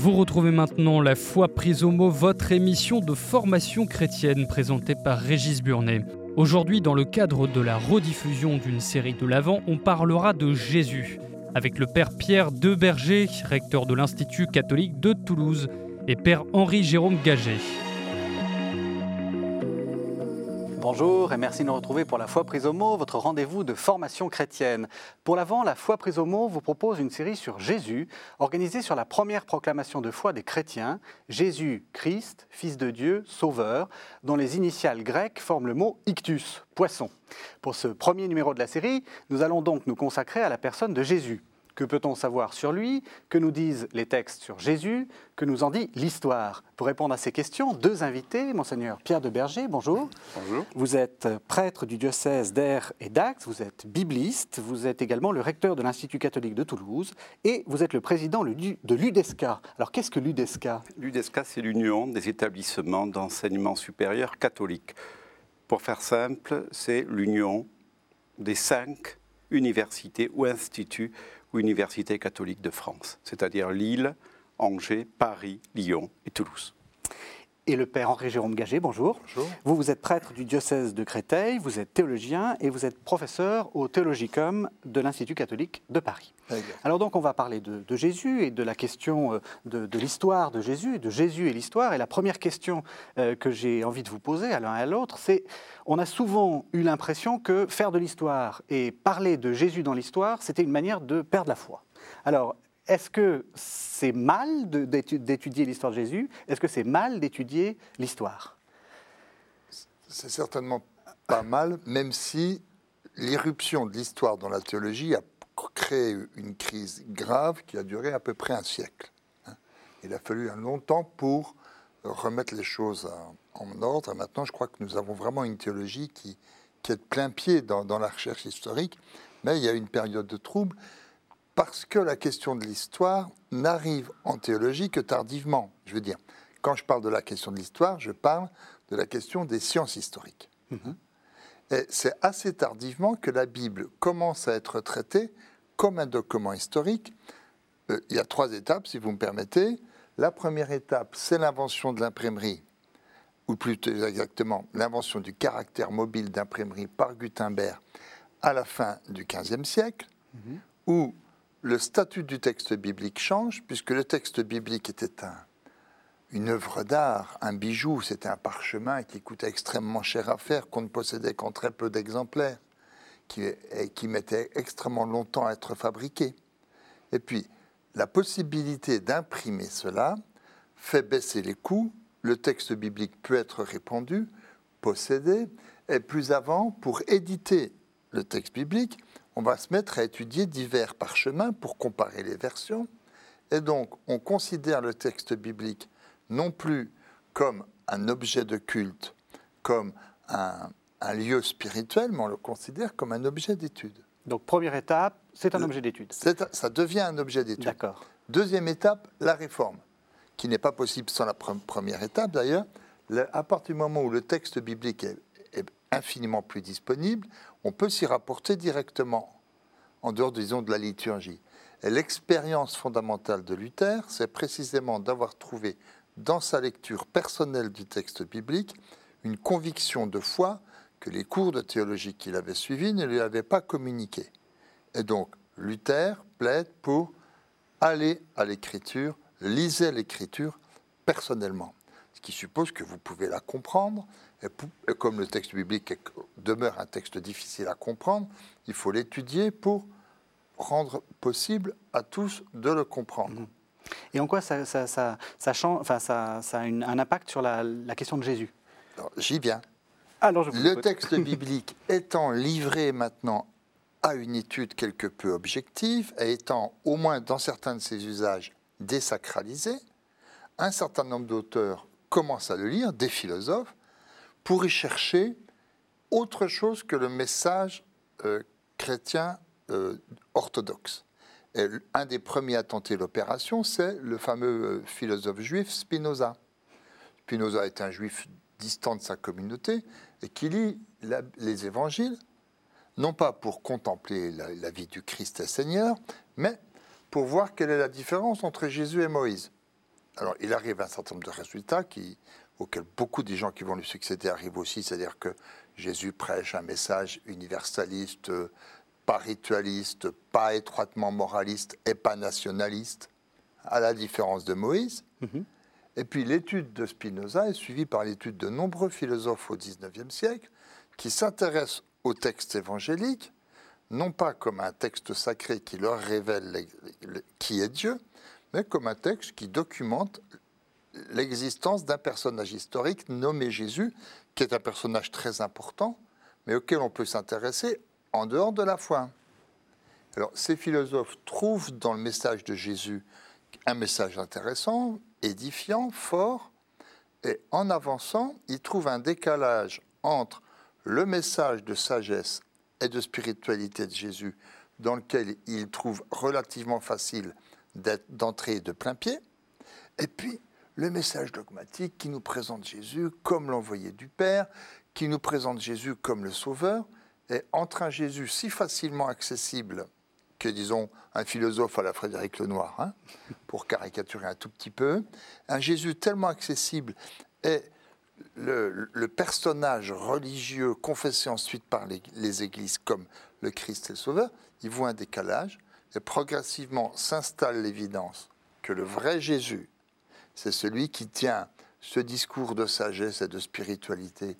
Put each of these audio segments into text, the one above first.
Vous retrouvez maintenant La foi prise au mot, votre émission de formation chrétienne présentée par Régis Burnet. Aujourd'hui, dans le cadre de la rediffusion d'une série de l'Avent, on parlera de Jésus avec le Père Pierre Deberger, recteur de l'Institut catholique de Toulouse, et Père Henri-Jérôme Gaget. Bonjour et merci de nous retrouver pour la foi prise au mot, votre rendez-vous de formation chrétienne. Pour l'avant, la foi prise au mot vous propose une série sur Jésus, organisée sur la première proclamation de foi des chrétiens, Jésus, Christ, Fils de Dieu, Sauveur, dont les initiales grecques forment le mot ictus, poisson. Pour ce premier numéro de la série, nous allons donc nous consacrer à la personne de Jésus. Que peut-on savoir sur lui? Que nous disent les textes sur Jésus? Que nous en dit l'histoire? Pour répondre à ces questions, deux invités, monseigneur Pierre de Berger, bonjour. Bonjour. Vous êtes prêtre du diocèse d'Air et d'Ax, vous êtes bibliste, vous êtes également le recteur de l'Institut catholique de Toulouse et vous êtes le président de l'UDESCA. Alors qu'est-ce que l'UDESCA? L'UDESCA, c'est l'Union des établissements d'enseignement supérieur catholique. Pour faire simple, c'est l'union des cinq universités ou instituts ou universités catholiques de France, c'est-à-dire Lille, Angers, Paris, Lyon et Toulouse. Et le père Henri-Jérôme Gagé, bonjour. Bonjour. Vous, vous êtes prêtre du diocèse de Créteil, vous êtes théologien et vous êtes professeur au Théologicum de l'Institut catholique de Paris. Alors donc on va parler de, Jésus et de la question euh, de, l'histoire de Jésus, de Jésus et l'histoire. Et la première question euh, que j'ai envie de vous poser à l'un et à l'autre, c'est on a souvent eu l'impression que faire de l'histoire et parler de Jésus dans l'histoire, c'était une manière de perdre la foi. Alors, est-ce que c'est mal d'étudier l'histoire de Jésus? Est-ce que c'est mal d'étudier l'histoire? C'est certainement pas mal, même si l'irruption de l'histoire dans la théologie a créé une crise grave qui a duré à peu près un siècle. Hein. Il a fallu un long temps pour remettre les choses en ordre. maintenant, je crois que nous avons vraiment une théologie qui, est de plein pied dans, dans la recherche historique, mais il y a une période de trouble parce que la question de l'histoire n'arrive en théologie que tardivement. Je veux dire, quand je parle de la question de l'histoire, je parle de la question des sciences historiques. Mhm. Et c'est assez tardivement que la Bible commence à être traitée comme un document historique. Euh, il y a trois étapes, si vous me permettez. La première étape, c'est l'invention de l'imprimerie, ou plutôt exactement l'invention du caractère mobile d'imprimerie par Gutenberg à la fin du XVe siècle, mhm. où le statut du texte biblique change, puisque le texte biblique était un, une œuvre d'art, un bijou, c'était un parchemin qui coûtait extrêmement cher à faire, qu'on ne possédait qu'en très peu d'exemplaires, qui, qui mettait extrêmement longtemps à être fabriqué. Et puis, la possibilité d'imprimer cela fait baisser les coûts, le texte biblique peut être répandu, possédé, et plus avant, pour éditer le texte biblique, on va se mettre à étudier divers parchemins pour comparer les versions. Et donc, on considère le texte biblique non plus comme un objet de culte, comme un, lieu spirituel, mais on le considère comme un objet d'étude. Donc, première étape, c'est un objet d'étude. Ça devient un objet d'étude. D'accord. Deuxième étape, la réforme, qui n'est pas possible sans la première étape d'ailleurs. À partir du moment où le texte biblique est infiniment plus disponible, on peut s'y rapporter directement, en dehors, disons, de la liturgie. Et l'expérience fondamentale de Luther, c'est précisément d'avoir trouvé dans sa lecture personnelle du texte biblique une conviction de foi que les cours de théologie qu'il avait suivis ne lui avaient pas communiqué. Et donc, Luther plaide pour aller à l'écriture, lisez l'écriture personnellement, ce qui suppose que vous pouvez la comprendre, et, comme le texte biblique demeure un texte difficile à comprendre, il faut l'étudier pour rendre possible à tous de le comprendre. Mhm. Et en quoi ça, change, enfin, ça, a un impact sur la, question de Jésus? J'y viens. Alors le texte biblique étant livré maintenant à une étude quelque peu objective et étant, au moins dans certains de ses usages, désacralisé, un certain nombre d'auteurs commencent à le lire, des philosophes, pour y chercher autre chose que le message euh, chrétien euh, orthodoxe. Un des premiers à tenter l'opération, c'est le fameux euh, philosophe juif Spinoza. Spinoza est un juif distant de sa communauté et qui lit les évangiles, non pas pour contempler la, la, vie du Christ et Seigneur, mais pour voir quelle est la différence entre Jésus et Moïse. Alors, il arrive un certain nombre de résultats qui, auxquels beaucoup des gens qui vont lui succéder arrivent aussi, c'est-à-dire que Jésus prêche un message universaliste, pas ritualiste, pas étroitement moraliste et pas nationaliste, à la différence de Moïse. Mhm. Et puis l'étude de Spinoza est suivie par l'étude de nombreux philosophes au XIXe siècle qui s'intéressent au texte évangélique, non pas comme un texte sacré qui leur révèle les- qui est Dieu, mais comme un texte qui documente l'existence d'un personnage historique nommé Jésus, qui est un personnage très important, mais auquel on peut s'intéresser en dehors de la foi. Alors, ces philosophes trouvent dans le message de Jésus un message intéressant, édifiant, fort, et en avançant, ils trouvent un décalage entre le message de sagesse et de spiritualité de Jésus, dans lequel ils trouvent relativement facile d'entrer de plein pied, et puis le message dogmatique qui nous présente Jésus comme l'envoyé du Père, qui nous présente Jésus comme le Sauveur, et entre un Jésus si facilement accessible que, disons, un philosophe à la Frédéric Lenoir, hein, pour caricaturer un tout petit peu, un Jésus tellement accessible et le, personnage religieux confessé ensuite par les, les églises comme le Christ et le Sauveur, ils voient un décalage et progressivement s'installe l'évidence que le vrai Jésus, c'est celui qui tient ce discours de sagesse et de spiritualité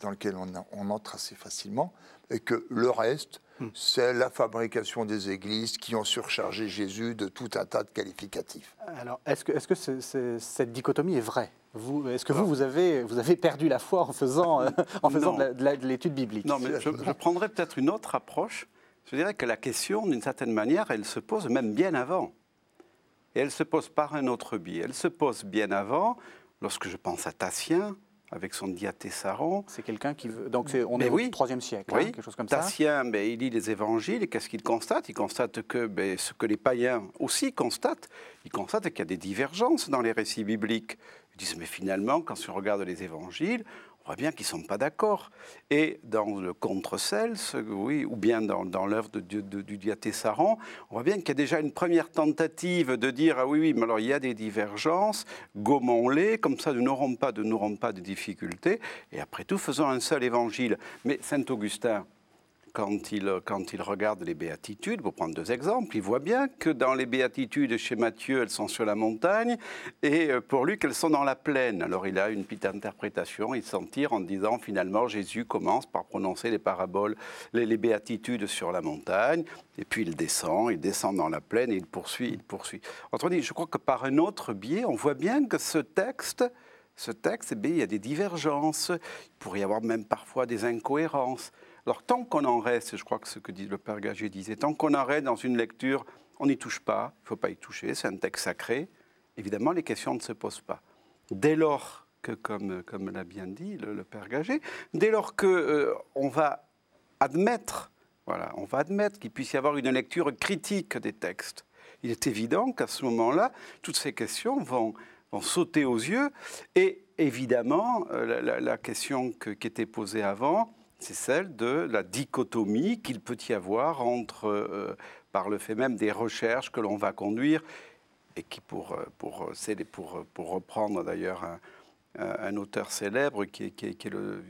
dans lequel on, on entre assez facilement, et que le reste, c'est la fabrication des églises qui ont surchargé Jésus de tout un tas de qualificatifs. Alors, est-ce que, cette dichotomie est vraie? Est-ce que vous, vous avez, vous avez perdu la foi en faisant, euh, en Non. de l'étude biblique? Non, mais je, je prendrais peut-être une autre approche. Je dirais que la question, d'une certaine manière, elle se pose même bien avant. Et elle se pose par un autre biais. Elle se pose bien avant, lorsque je pense à Tatien, avec son diatessaron. C'est quelqu'un qui veut. Donc, on Mais est oui. au troisième siècle, hein, quelque chose comme ça. Tatien, ben, il lit les évangiles et qu'est-ce qu'il constate? Il constate que ben, ce que les païens aussi constatent, ils constatent qu'il y a des divergences dans les récits bibliques. Ils disent, mais finalement, quand on regarde les évangiles, on voit bien qu'ils ne sont pas d'accord. Et dans le Contre-Cels, oui, ou bien dans, l'œuvre de- du Diatessaron, on voit bien qu'il y a déjà une première tentative de dire, ah oui, oui, mais alors il y a des divergences, gommons-les, comme ça nous n'aurons pas, de- n'aurons pas de difficultés, et après tout, faisons un seul évangile. Mais Saint-Augustin, quand il, quand il regarde les béatitudes, pour prendre deux exemples, il voit bien que dans les béatitudes chez Matthieu, elles sont sur la montagne, et euh, pour lui, qu'elles sont dans la plaine. Alors il a une petite interprétation, il s'en tire en disant finalement Jésus commence par prononcer les paraboles, les, les béatitudes sur la montagne, et puis il descend, il descend dans la plaine, et il poursuit, il poursuit. Autrement dit, je crois que par un autre biais, on voit bien que ce texte ce texte, eh bien, il y a des divergences, il pourrait y avoir même parfois des incohérences. Alors tant qu'on en reste, je crois que ce que le Père Gagé disait, tant qu'on en reste dans une lecture, on n'y touche pas, il ne faut pas y toucher, c'est un texte sacré, évidemment les questions ne se posent pas. Dès lors que, comme, comme l'a bien dit le, le Père Gagé, dès lors qu'on on va admettre, voilà, on va admettre qu'il puisse y avoir une lecture critique des textes, il est évident qu'à ce moment-là, toutes ces questions vont, sauter aux yeux. Et évidemment, euh, la, question que- qui était posée avant, c'est celle de la dichotomie qu'il peut y avoir entre, euh, par le fait même des recherches que l'on va conduire, et qui, pour, euh, pour, pour, pour reprendre d'ailleurs un, auteur célèbre qui qui qui est le,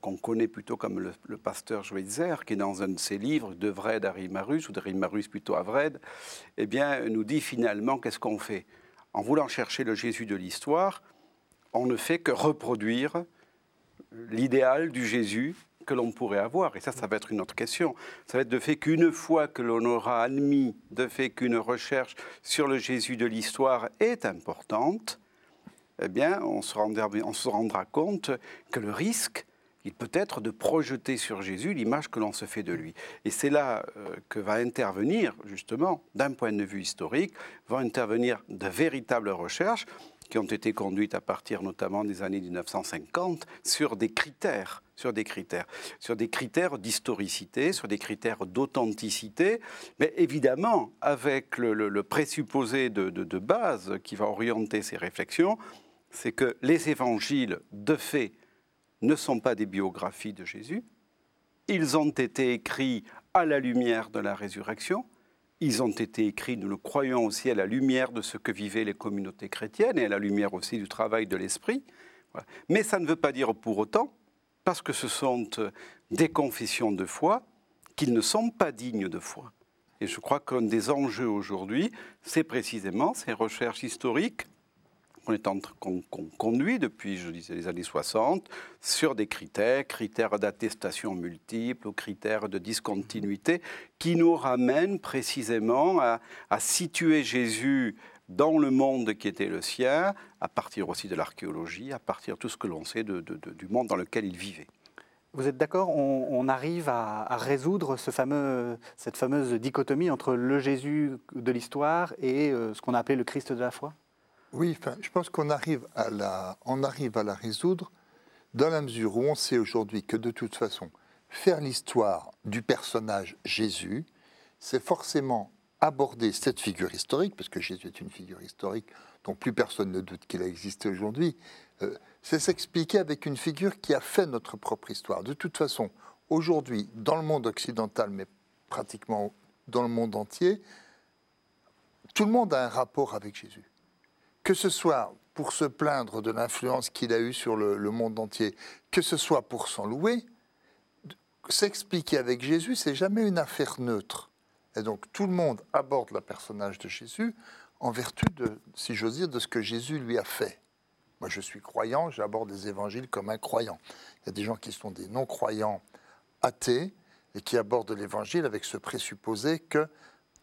qu'on connaît plutôt comme le, pasteur Schweitzer, qui dans un de ses livres, De Vred à Rimarus, ou de Rimarus plutôt à Vred, eh bien, nous dit finalement qu'est-ce qu'on fait En voulant chercher le Jésus de l'histoire, on ne fait que reproduire l'idéal du Jésus que l'on pourrait avoir. Et ça, ça va être une autre question. Ça va être de fait qu'une fois que l'on aura admis de fait qu'une recherche sur le Jésus de l'histoire est importante, eh bien, on se, rendra, on se rendra compte que le risque, il peut être de projeter sur Jésus l'image que l'on se fait de lui. Et c'est là euh, que va intervenir, justement, d'un point de vue historique, vont intervenir de véritables recherches qui ont été conduites à partir notamment des années 1950 sur des critères, sur des critères, sur des critères d'historicité, sur des critères d'authenticité, mais évidemment avec le, présupposé de base qui va orienter ces réflexions, c'est que les évangiles, de fait, ne sont pas des biographies de Jésus, ils ont été écrits à la lumière de la résurrection, ils ont été écrits, nous le croyons aussi, à la lumière de ce que vivaient les communautés chrétiennes et à la lumière aussi du travail de l'esprit. Mais ça ne veut pas dire pour autant, parce que ce sont euh, des confessions de foi, qu'ils ne sont pas dignes de foi. Et je crois qu'un des enjeux aujourd'hui, c'est précisément ces recherches historiques qu'on conduit depuis, je disais, les années 60, sur des critères, critères d'attestation multiples ou critères de discontinuité, qui nous ramènent précisément à, situer Jésus dans le monde qui était le sien, à partir aussi de l'archéologie, à partir de tout ce que l'on sait du monde dans lequel il vivait. Vous êtes d'accord on, arrive à, résoudre cette fameuse dichotomie entre le Jésus de l'histoire et euh, ce qu'on a appelé le Christ de la foi? Oui, je pense qu'on arrive, à la, arrive à la résoudre dans la mesure où on sait aujourd'hui que de toute façon, faire l'histoire du personnage Jésus, c'est forcément aborder cette figure historique, parce que Jésus est une figure historique dont plus personne ne doute qu'il a existé aujourd'hui, euh, c'est s'expliquer avec une figure qui a fait notre propre histoire. De toute façon, aujourd'hui, dans le monde occidental, mais pratiquement dans le monde entier, tout le monde a un rapport avec Jésus que ce soit pour se plaindre de l'influence qu'il a eue sur le, monde entier, que ce soit pour s'en louer, s'expliquer avec Jésus, c'est jamais une affaire neutre. Et donc tout le monde aborde le personnage de Jésus en vertu de, si j'ose dire, de ce que Jésus lui a fait. Moi, je suis croyant, j'aborde les évangiles comme un croyant. Il y a des gens qui sont des non-croyants athées et qui abordent l'évangile avec ce présupposé que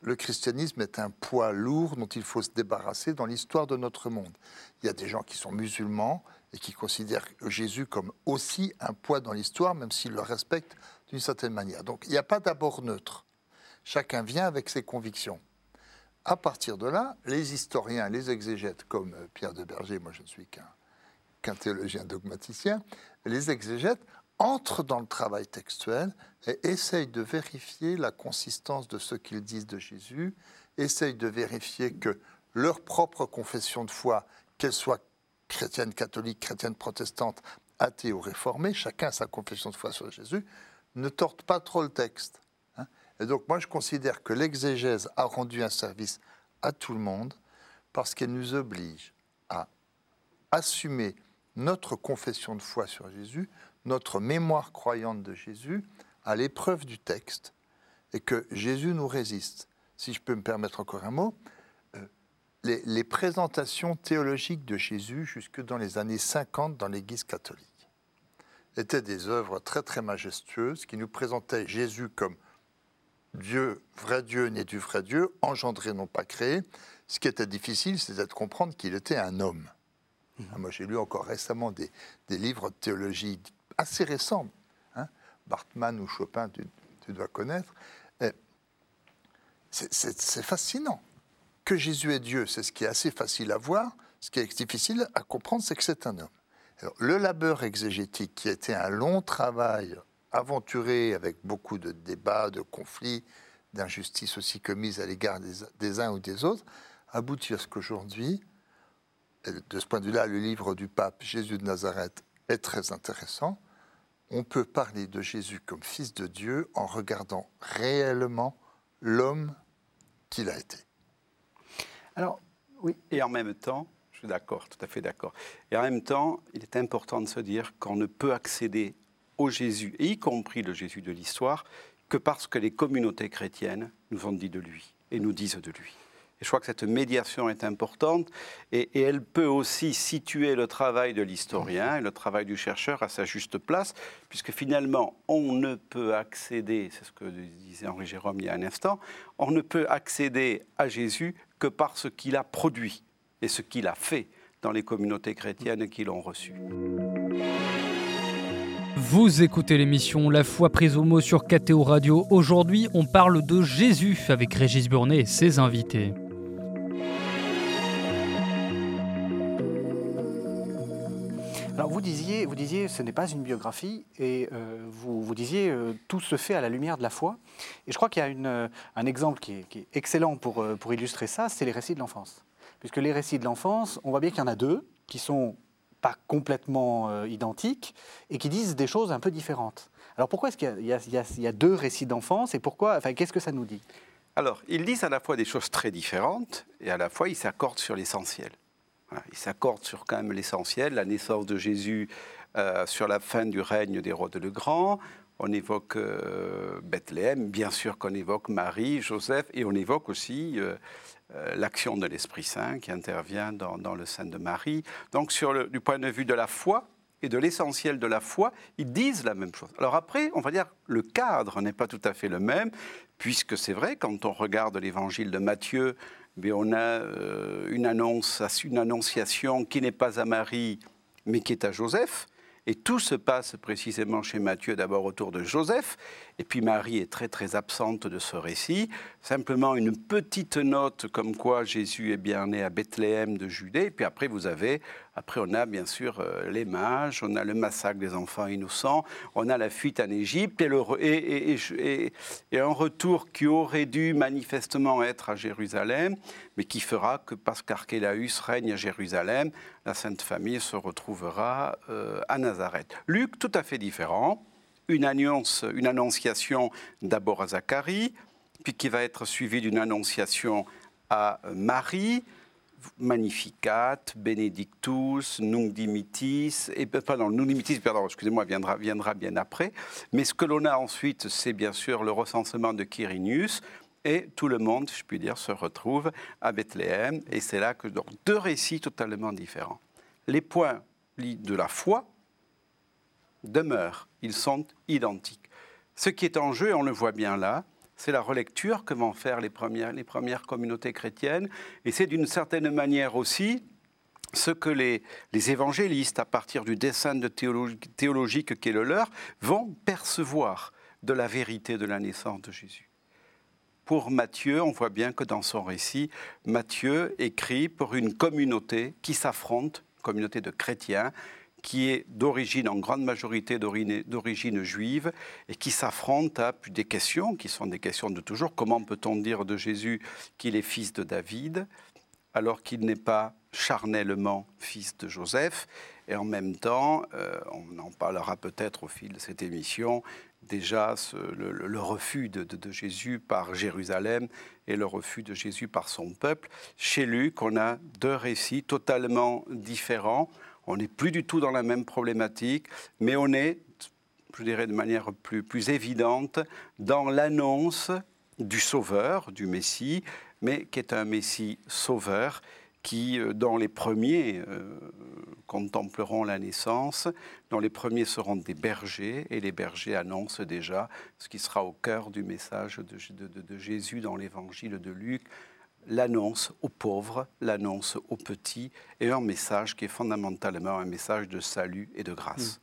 le christianisme est un poids lourd dont il faut se débarrasser dans l'histoire de notre monde. Il y a des gens qui sont musulmans et qui considèrent Jésus comme aussi un poids dans l'histoire, même s'ils le respectent d'une certaine manière. Donc il n'y a pas d'abord neutre. Chacun vient avec ses convictions. À partir de là, les historiens, les exégètes, comme euh, Pierre de Berger, moi je ne suis qu'un théologien dogmaticien, les exégètes entrent dans le travail textuel et essayent de vérifier la consistance de ce qu'ils disent de Jésus, essayent de vérifier que leur propre confession de foi, qu'elle soit chrétienne catholique, chrétienne protestante, athée ou réformée, chacun a sa confession de foi sur Jésus, ne torte pas trop le texte. Hein. Et donc moi je considère que l'exégèse a rendu un service à tout le monde parce qu'elle nous oblige à assumer notre confession de foi sur Jésus notre mémoire croyante de Jésus à l'épreuve du texte et que Jésus nous résiste. Si je peux me permettre encore un mot, euh, les, présentations théologiques de Jésus jusque dans les années 50 dans l'Église catholique étaient des œuvres très très majestueuses qui nous présentaient Jésus comme Dieu, vrai Dieu, né du vrai Dieu, engendré, non pas créé. Ce qui était difficile, c'était de comprendre qu'il était un homme. Mmh. Moi, j'ai lu encore récemment des, des livres de théologie assez récent. Hein. Bartman ou Chopin, tu, dois connaître. C'est fascinant. Que Jésus est Dieu, c'est ce qui est assez facile à voir. Ce qui est difficile à comprendre, c'est que c'est un homme. le labeur exégétique, qui a été un long travail aventuré avec beaucoup de débats, de conflits, d'injustices aussi commises à l'égard des, des, uns ou des autres, aboutit à ce qu'aujourd'hui, de ce point de vue-là, le livre du pape Jésus de Nazareth est très intéressant on peut parler de Jésus comme fils de Dieu en regardant réellement l'homme qu'il a été. Alors, oui. Et en même temps, je suis d'accord, tout à fait d'accord. Et en même temps, il est important de se dire qu'on ne peut accéder au Jésus, et y compris le Jésus de l'histoire, que parce que les communautés chrétiennes nous ont dit de lui et nous disent de lui. Et je crois que cette médiation est importante et, elle peut aussi situer le travail de l'historien et le travail du chercheur à sa juste place, puisque finalement, on ne peut accéder, c'est ce que disait Henri Jérôme il y a un instant, on ne peut accéder à Jésus que par ce qu'il a produit et ce qu'il a fait dans les communautés chrétiennes qui l'ont reçu. Vous écoutez l'émission La foi prise au mot sur KTO Radio. Aujourd'hui, on parle de Jésus avec Régis Burnet et ses invités. Vous disiez, ce n'est pas une biographie, et euh, vous, vous disiez, euh, tout se fait à la lumière de la foi. Et je crois qu'il y a euh, un exemple qui est, excellent pour, pour illustrer ça, c'est les récits de l'enfance. Puisque les récits de l'enfance, on voit bien qu'il y en a deux qui sont pas complètement identiques et qui disent des choses un peu différentes. Alors pourquoi est-ce qu'il y, a deux récits d'enfance et pourquoi, enfin, qu'est-ce que ça nous dit? Alors, ils disent à la fois des choses très différentes et à la fois ils s'accordent sur l'essentiel. Ils s'accordent sur quand même l'essentiel, la naissance de Jésus euh, sur la fin du règne d'Hérode le Grand. On évoque euh, Bethléem, bien sûr qu'on évoque Marie, Joseph, et on évoque aussi euh, l'action de l'Esprit Saint qui intervient dans, le sein de Marie. Donc, sur le, du point de vue de la foi et de l'essentiel de la foi, ils disent la même chose. Alors après, on va dire le cadre n'est pas tout à fait le même, puisque c'est vrai, quand on regarde l'évangile de Matthieu, mais on a une annonce, une annonciation qui n'est pas à Marie, mais qui est à Joseph. Et tout se passe précisément chez Matthieu, d'abord autour de Joseph, et puis Marie est très très absente de ce récit. Simplement une petite note comme quoi Jésus est bien né à Bethléem de Judée. Et puis après, vous avez, après on a bien sûr euh, les mages, on a le massacre des enfants innocents, on a la fuite en Égypte et, un retour qui aurait dû manifestement être à Jérusalem, mais qui fera que parce qu'Archélaüs règne à Jérusalem, la Sainte Famille se retrouvera euh, à Nazareth. Luc, tout à fait différent, une, annonce, une annonciation d'abord à Zacharie, puis qui va être suivie d'une annonciation à Marie, Magnificat, Benedictus, Nunc Dimittis, et pardon, Nunc pardon, excusez-moi, viendra, viendra bien après. Mais ce que l'on a ensuite, c'est bien sûr le recensement de Quirinius, et tout le monde, je puis dire, se retrouve à Bethléem, et c'est là que donc, deux récits totalement différents. Les points de la foi demeurent, ils sont identiques. Ce qui est en jeu, on le voit bien là, c'est la relecture que vont faire les premières, communautés chrétiennes, et c'est d'une certaine manière aussi ce que les, évangélistes, à partir du dessin de théologie, théologique qui est le leur, vont percevoir de la vérité de la naissance de Jésus. Pour Matthieu, on voit bien que dans son récit, Matthieu écrit pour une communauté qui s'affronte, communauté de chrétiens, qui est d'origine, en grande majorité d'origine juive, et qui s'affronte à des questions qui sont des questions de toujours. Comment peut-on dire de Jésus qu'il est fils de David, alors qu'il n'est pas charnellement fils de Joseph? Et en même temps, euh, on en parlera peut-être au fil de cette émission, déjà le, refus de, de, de, Jésus par Jérusalem et le refus de Jésus par son peuple. Chez Luc, on a deux récits totalement différents. On n'est plus du tout dans la même problématique, mais on est, je dirais de manière plus, plus évidente, dans l'annonce du Sauveur, du Messie, mais qui est un Messie sauveur qui, dans les premiers, euh, contempleront la naissance, dont les premiers seront des bergers, et les bergers annoncent déjà ce qui sera au cœur du message de Jésus dans l'évangile de Luc, l'annonce aux pauvres, l'annonce aux petits, et un message qui est fondamentalement un message de salut et de grâce.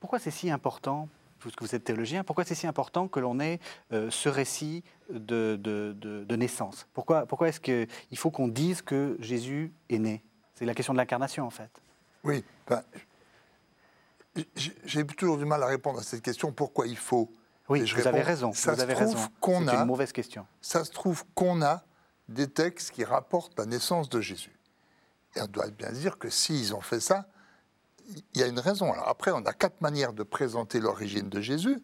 Pourquoi c'est si important puisque vous êtes théologien, pourquoi c'est si important que l'on ait euh, ce récit de, de, de, de naissance? Pourquoi, pourquoi est-ce qu'il faut qu'on dise que Jésus est né? C'est la question de l'incarnation, en fait. Oui, ben, j'ai toujours du mal à répondre à cette question. Pourquoi il faut? Oui, vous réponds, avez raison. Ça vous se avez trouve raison. qu'on C'est a, une mauvaise question. Ça se trouve qu'on a des textes qui rapportent la naissance de Jésus. Et on doit bien dire que s'ils ont fait ça, il y a une raison. Alors après, on a quatre manières de présenter l'origine de Jésus.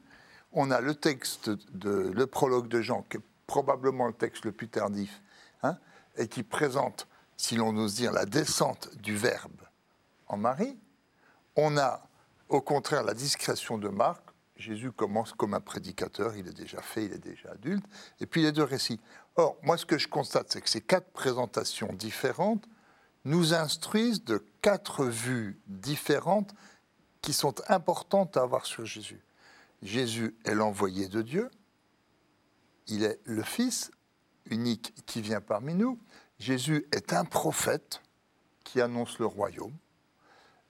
On a le texte, de, le prologue de Jean, qui est probablement le texte le plus tardif, hein, et qui présente, si l'on ose dire, la descente du Verbe en Marie. On a, au contraire, la discrétion de Marc. Jésus commence comme un prédicateur, il est déjà fait, il est déjà adulte. Et puis les deux récits. Or, moi, ce que je constate, c'est que ces quatre présentations différentes nous instruisent de quatre vues différentes qui sont importantes à avoir sur Jésus. Jésus est l'envoyé de Dieu, il est le Fils unique qui vient parmi nous, Jésus est un prophète qui annonce le royaume,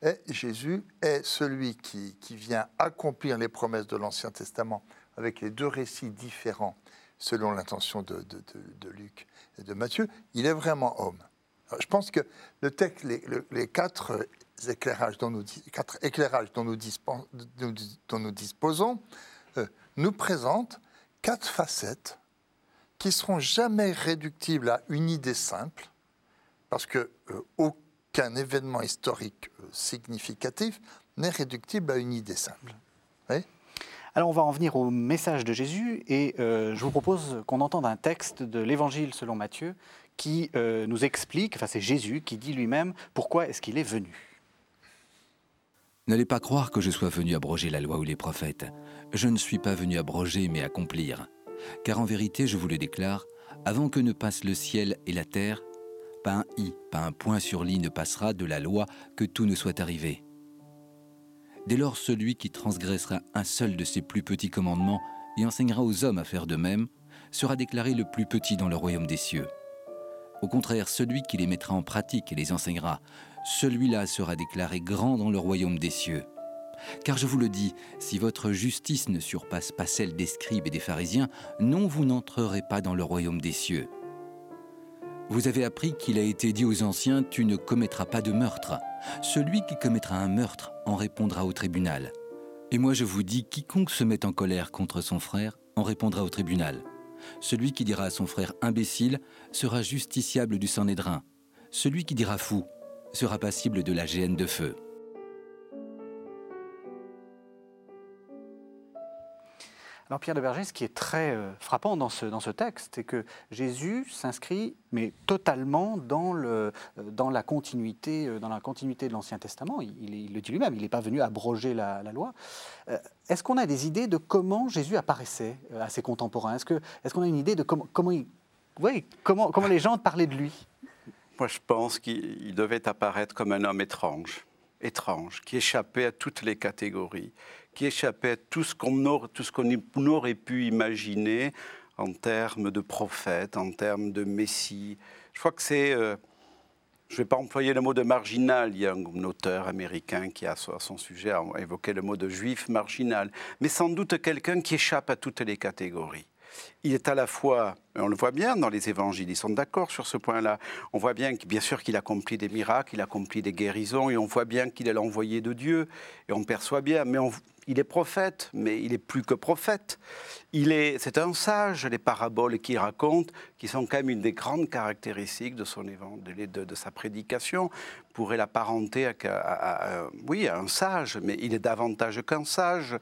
et Jésus est celui qui, vient accomplir les promesses de l'Ancien Testament avec les deux récits différents selon l'intention de, Luc et de Matthieu, il est vraiment homme. Je pense que les, les, quatre éclairages dont nous, disposons euh, nous présentent quatre facettes qui seront jamais réductibles à une idée simple, parce que euh, aucun événement historique euh, significatif n'est réductible à une idée simple. Oui Alors on va en venir au message de Jésus et euh, je vous propose qu'on entende un texte de l'Évangile selon Matthieu qui euh, nous explique, enfin c'est Jésus qui dit lui-même pourquoi est-ce qu'il est venu. N'allez pas croire que je sois venu abroger la loi ou les prophètes. Je ne suis pas venu abroger mais accomplir. Car en vérité, je vous le déclare, avant que ne passe le ciel et la terre, pas un i, pas un point sur l'i ne passera de la loi que tout ne soit arrivé. Dès lors, celui qui transgressera un seul de ces plus petits commandements et enseignera aux hommes à faire de même, sera déclaré le plus petit dans le royaume des cieux. Au contraire, celui qui les mettra en pratique et les enseignera, celui-là sera déclaré grand dans le royaume des cieux. Car je vous le dis, si votre justice ne surpasse pas celle des scribes et des pharisiens, non, vous n'entrerez pas dans le royaume des cieux. Vous avez appris qu'il a été dit aux anciens, tu ne commettras pas de meurtre. Celui qui commettra un meurtre en répondra au tribunal. Et moi je vous dis, quiconque se met en colère contre son frère en répondra au tribunal. Celui qui dira à son frère imbécile sera justiciable du Sanhédrin. Celui qui dira fou sera passible de la géhenne de feu. Alors Pierre de Berger, ce qui est très euh, frappant dans ce, dans ce texte, c'est que Jésus s'inscrit, mais totalement dans, le, euh, dans, la, continuité, euh, dans la continuité de l'Ancien Testament. Il, le dit lui-même, il n'est pas venu abroger la, la loi. Est-ce qu'on a des idées de comment Jésus apparaissait à ses contemporains? Est-ce qu'on est qu'on a une idée de comment, comment les gens parlaient de lui? Moi, je pense qu'il devait apparaître comme un homme étrange, étrange, qui échappait à toutes les catégories qui échappait à tout ce qu'on aurait, pu imaginer en termes de prophète, en termes de messie. Je crois que c'est, euh, je ne vais pas employer le mot de marginal, il y a un auteur américain qui a à son sujet a évoqué le mot de juif marginal, mais sans doute quelqu'un qui échappe à toutes les catégories il est à la fois, on le voit bien dans les évangiles, ils sont d'accord sur ce point-là. On voit bien, bien sûr, qu'il accomplit des miracles, il accomplit des guérisons, et on voit bien qu'il est l'envoyé de Dieu, et on perçoit bien. Mais il est prophète, mais il est plus que prophète. Il est, c'est un sage. Les paraboles qu'il raconte, qui sont quand même une des grandes caractéristiques de son évangile, de, sa prédication, pourrait l'apparenter à, oui, à un sage, mais il est davantage qu'un sage.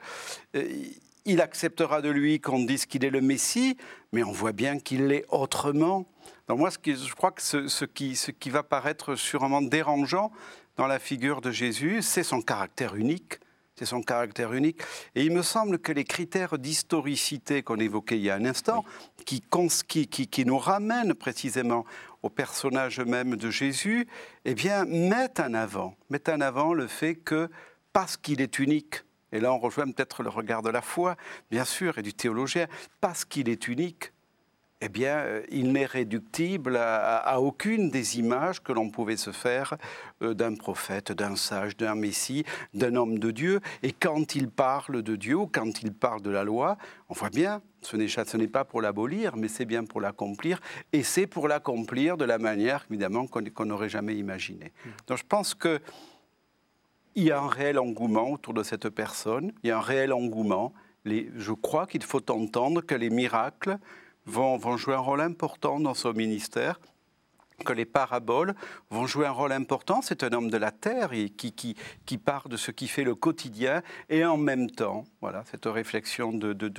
Il acceptera de lui qu'on dise qu'il est le Messie, mais on voit bien qu'il l'est autrement. Donc moi, ce je crois que ce, qui, ce qui va paraître sûrement dérangeant dans la figure de Jésus, c'est son caractère unique. C'est son caractère unique. Et il me semble que les critères d'historicité qu'on évoquait il y a un instant, qui, qui, qui, nous ramènent précisément au personnage même de Jésus, eh bien, mettent en avant, mettent en avant le fait que, parce qu'il est unique, et là on rejoint peut-être le regard de la foi, bien sûr, et du théologien, parce qu'il est unique, eh bien, euh, il n'est réductible à, aucune des images que l'on pouvait se faire euh, d'un prophète, d'un sage, d'un messie, d'un homme de Dieu. Et quand il parle de Dieu, quand il parle de la loi, on voit bien, ce n'est pas pour l'abolir, mais c'est bien pour l'accomplir. Et c'est pour l'accomplir de la manière, évidemment, qu'on n'aurait jamais imaginé. Mmh. Donc je pense que il y a un réel engouement autour de cette personne, il y a un réel engouement. je crois qu'il faut entendre que les miracles vont, jouer un rôle important dans son ministère, que les paraboles vont jouer un rôle important. C'est un homme de la terre qui, qui, part de ce qui fait le quotidien et en même temps, voilà, cette réflexion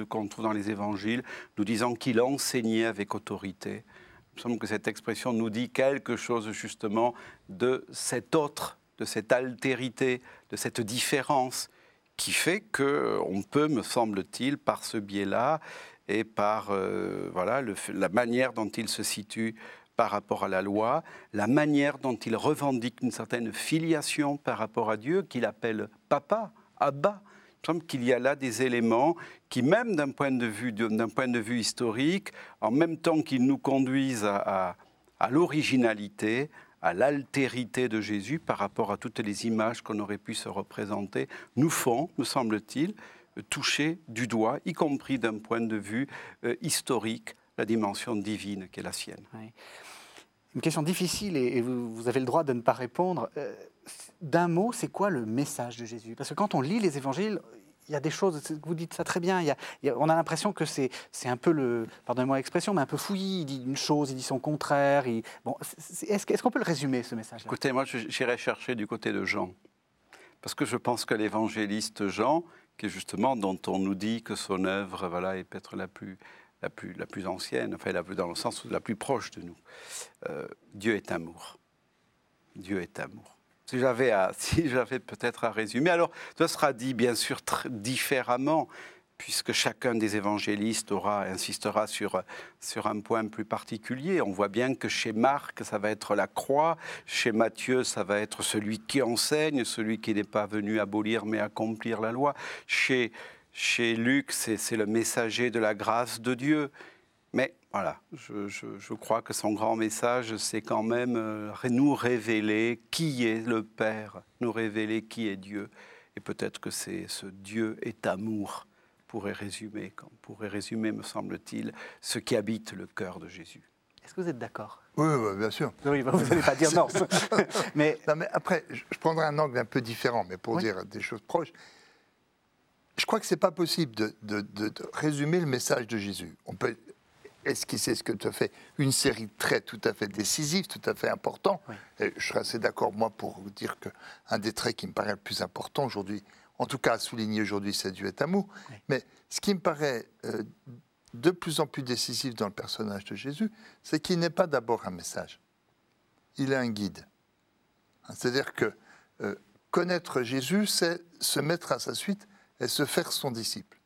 qu'on trouve dans les évangiles, nous disant qu'il enseignait avec autorité. Il me semble que cette expression nous dit quelque chose justement de cet autre de cette altérité, de cette différence qui fait que euh, on peut, me semble-t-il, par ce biais-là et par euh, voilà, la manière dont il se situe par rapport à la loi, la manière dont il revendique une certaine filiation par rapport à Dieu, qu'il appelle papa, Abba. Il semble qu'il y a là des éléments qui, même d'un point, de vue, d'un point de vue historique, en même temps qu'ils nous conduisent à, à l'originalité, à l'altérité de Jésus par rapport à toutes les images qu'on aurait pu se représenter, nous font, me semble-t-il, toucher du doigt, y compris d'un point de vue euh, historique, la dimension divine qui est la sienne. Une question difficile et, vous, avez le droit de ne pas répondre. Euh, d'un mot, c'est quoi le message de Jésus? Parce que quand on lit les évangiles, il y a des choses, vous dites ça très bien, on a l'impression que c'est un peu le, pardonnez-moi l'expression, mais un peu fouillis, il dit une chose, il dit son contraire. est-ce qu'on peut le résumer, ce message Écoutez, moi j'irai chercher du côté de Jean, parce que je pense que l'évangéliste Jean, qui est justement dont on nous dit que son œuvre voilà, est peut-être la plus, la, plus, la plus ancienne, enfin dans le sens la plus proche de nous. Euh, Dieu est amour. Dieu est amour. Si j'avais, peut-être à résumer, alors ce sera dit bien sûr différemment, puisque chacun des évangélistes aura, insistera sur, sur un point plus particulier. On voit bien que chez Marc, ça va être la croix, chez Matthieu, ça va être celui qui enseigne, celui qui n'est pas venu abolir mais accomplir la loi. Chez, chez Luc, c'est le messager de la grâce de Dieu. Mais voilà, je, je, crois que son grand message, c'est quand même euh, nous révéler qui est le Père, nous révéler qui est Dieu. Et peut-être que c'est ce Dieu est amour pourrait résumer, qu'on pourrait résumer, me semble-t-il, ce qui habite le cœur de Jésus. Est-ce que vous êtes d'accord? Oui, bien sûr. Oui, vous n'allez pas dire non. mais... mais après, je prendrai un angle un peu différent, mais pour dire des choses proches. Je crois que ce n'est pas possible de, de, résumer le message de Jésus. On peut esquisser ce que tu as fait, une série de traits tout à fait décisifs, tout à fait importants. Et je serais assez d'accord, moi, pour vous dire qu'un des traits qui me paraît le plus important aujourd'hui, en tout cas souligné aujourd'hui, c'est Dieu est amour. Mais ce qui me paraît euh, de plus en plus décisif dans le personnage de Jésus, c'est qu'il n'est pas d'abord un message. Il est un guide. C'est-à-dire que euh, connaître Jésus, c'est se mettre à sa suite et se faire son disciple.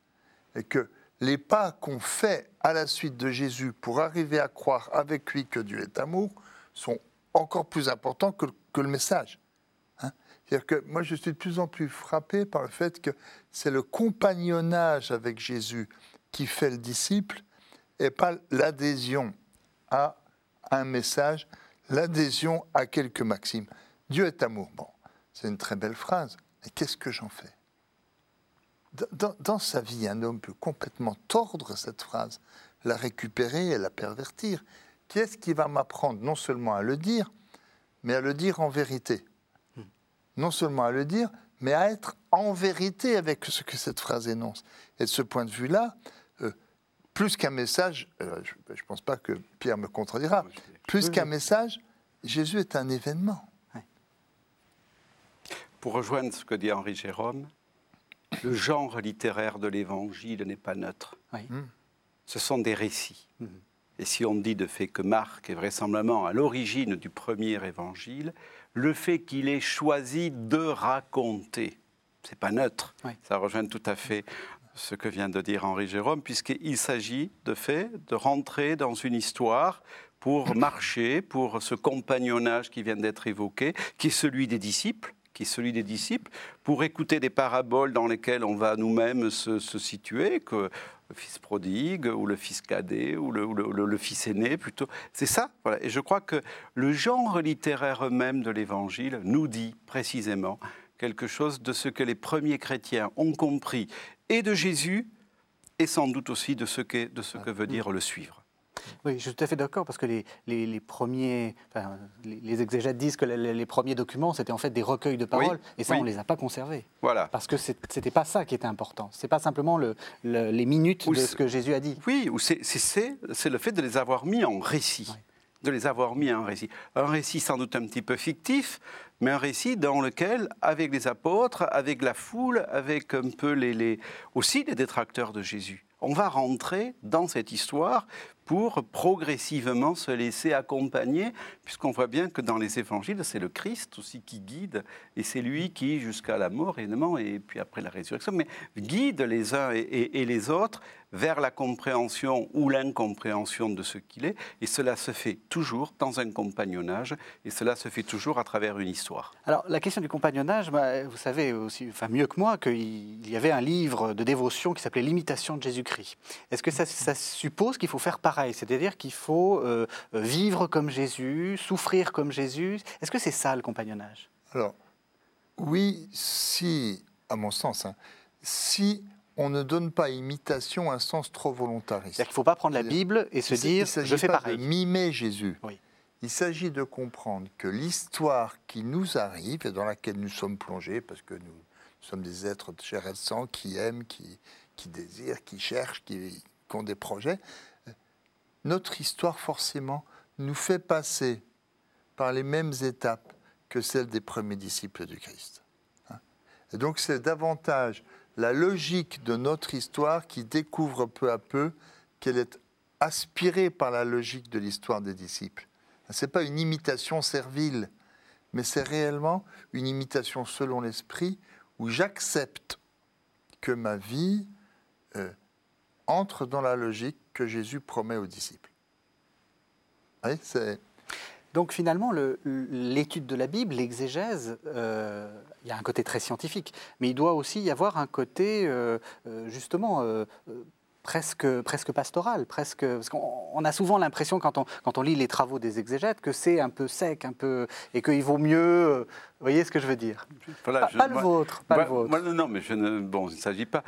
Et que les pas qu'on fait à la suite de Jésus pour arriver à croire avec lui que Dieu est amour sont encore plus importants que, que le message. C'est-à-dire que moi, je suis de plus en plus frappé par le fait que c'est le compagnonnage avec Jésus qui fait le disciple et pas l'adhésion à un message, l'adhésion à quelques maximes. Dieu est amour. Bon, c'est une très belle phrase. Mais qu'est-ce que j'en fais? Dans, dans, sa vie, un homme peut complètement tordre cette phrase, la récupérer et la pervertir. Qui est-ce qui va m'apprendre non seulement à le dire, mais à le dire en vérité? Non seulement à le dire, mais à être en vérité avec ce que cette phrase énonce. Et de ce point de vue-là, euh, plus qu'un message, euh, je ne pense pas que Pierre me contredira, plus qu'un message, Jésus est un événement. Pour rejoindre ce que dit Henri Jérôme, le genre littéraire de l'évangile n'est pas neutre. Hmm. Ce sont des récits. Hmm. Et si on dit de fait que Marc est vraisemblablement à l'origine du premier évangile, le fait qu'il ait choisi de raconter. C'est pas neutre. Ça rejoint tout à fait ce que vient de dire Henri Jérôme, puisqu'il s'agit de fait de rentrer dans une histoire pour marcher, pour ce compagnonnage qui vient d'être évoqué, qui est celui des disciples, qui est celui des disciples, pour écouter des paraboles dans lesquelles on va nous-mêmes se, situer, que le fils prodigue, ou le fils cadet, ou le, fils aîné plutôt. C'est ça. Voilà. Et je crois que le genre littéraire même de l'Évangile nous dit précisément quelque chose de ce que les premiers chrétiens ont compris, et de Jésus, et sans doute aussi de ce que, de ce que veut dire le suivre. Oui, je suis tout à fait d'accord, parce que les, les, premiers, les, exégètes disent que les, premiers documents, c'était en fait des recueils de paroles, et ça, on ne les a pas conservés. Voilà. Parce que ce n'était pas ça qui était important. Ce n'est pas simplement le, les minutes de ce que Jésus a dit. Oui, c'est le fait de les avoir mis en récit. De les avoir mis en récit. Un récit sans doute un petit peu fictif, mais un récit dans lequel, avec les apôtres, avec la foule, avec un peu les, aussi les détracteurs de Jésus, on va rentrer dans cette histoire pour progressivement se laisser accompagner, puisqu'on voit bien que dans les évangiles, c'est le Christ aussi qui guide, et c'est lui qui, jusqu'à la mort, et puis après la résurrection, guide les uns et, les autres vers la compréhension ou l'incompréhension de ce qu'il est, et cela se fait toujours dans un compagnonnage, et cela se fait toujours à travers une histoire. Alors la question du compagnonnage, bah, vous savez aussi, enfin mieux que moi, qu'il y avait un livre de dévotion qui s'appelait L'imitation de Jésus-Christ. Est-ce que ça, ça suppose qu'il faut faire part c'est-à-dire qu'il faut euh, vivre comme Jésus, souffrir comme Jésus? Est-ce que c'est ça le compagnonnage? Alors, oui, si, à mon sens, hein, si on ne donne pas imitation un sens trop volontariste. C'est-à-dire qu'il ne faut pas prendre la Bible et se dire je fais pas pareil. De mimer Jésus. Il s'agit de comprendre que l'histoire qui nous arrive et dans laquelle nous sommes plongés, parce que nous, sommes des êtres de chair et de sang qui aiment, qui, qui désirent, qui cherchent, qui, qui ont des projets, notre histoire forcément nous fait passer par les mêmes étapes que celles des premiers disciples du Christ. Hein. Et donc c'est davantage la logique de notre histoire qui découvre peu à peu qu'elle est aspirée par la logique de l'histoire des disciples. Ce n'est pas une imitation servile, mais c'est réellement une imitation selon l'esprit où j'accepte que ma vie euh, entre dans la logique que Jésus promet aux disciples. Donc finalement, l'étude de la Bible, l'exégèse, euh, il y a un côté très scientifique, mais il doit aussi y avoir un côté euh, justement presque, presque pastoral, presque, parce qu'on a souvent l'impression quand on, quand on lit les travaux des exégètes que c'est un peu sec, un peu, et qu'il vaut mieux. Euh, vous voyez ce que je veux dire? Pas, le vôtre, pas le vôtre. non, mais je ne, bon, il ne s'agit pas.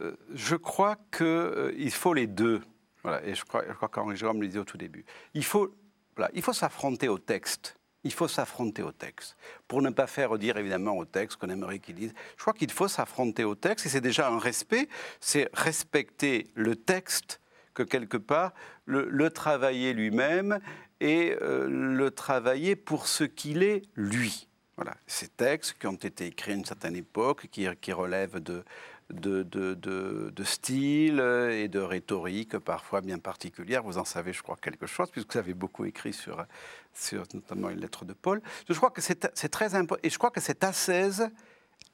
Euh, je crois qu'il euh, il faut les deux. Voilà, et je crois, je crois qu'Henri Jérôme le disait au tout début. Il faut, voilà, il faut s'affronter au texte il faut s'affronter au texte. Pour ne pas faire dire évidemment au texte qu'on aimerait qu'il dise, je crois qu'il faut s'affronter au texte et c'est déjà un respect, c'est respecter le texte que quelque part le, travailler lui-même et euh, le travailler pour ce qu'il est lui. Voilà, ces textes qui ont été écrits à une certaine époque, qui, qui relèvent de, de, de, style et de rhétorique parfois bien particulière. Vous en savez, je crois, quelque chose, puisque vous avez beaucoup écrit sur, sur notamment une lettre de Paul. Je crois que c'est très important. Et je crois que cette ascèse,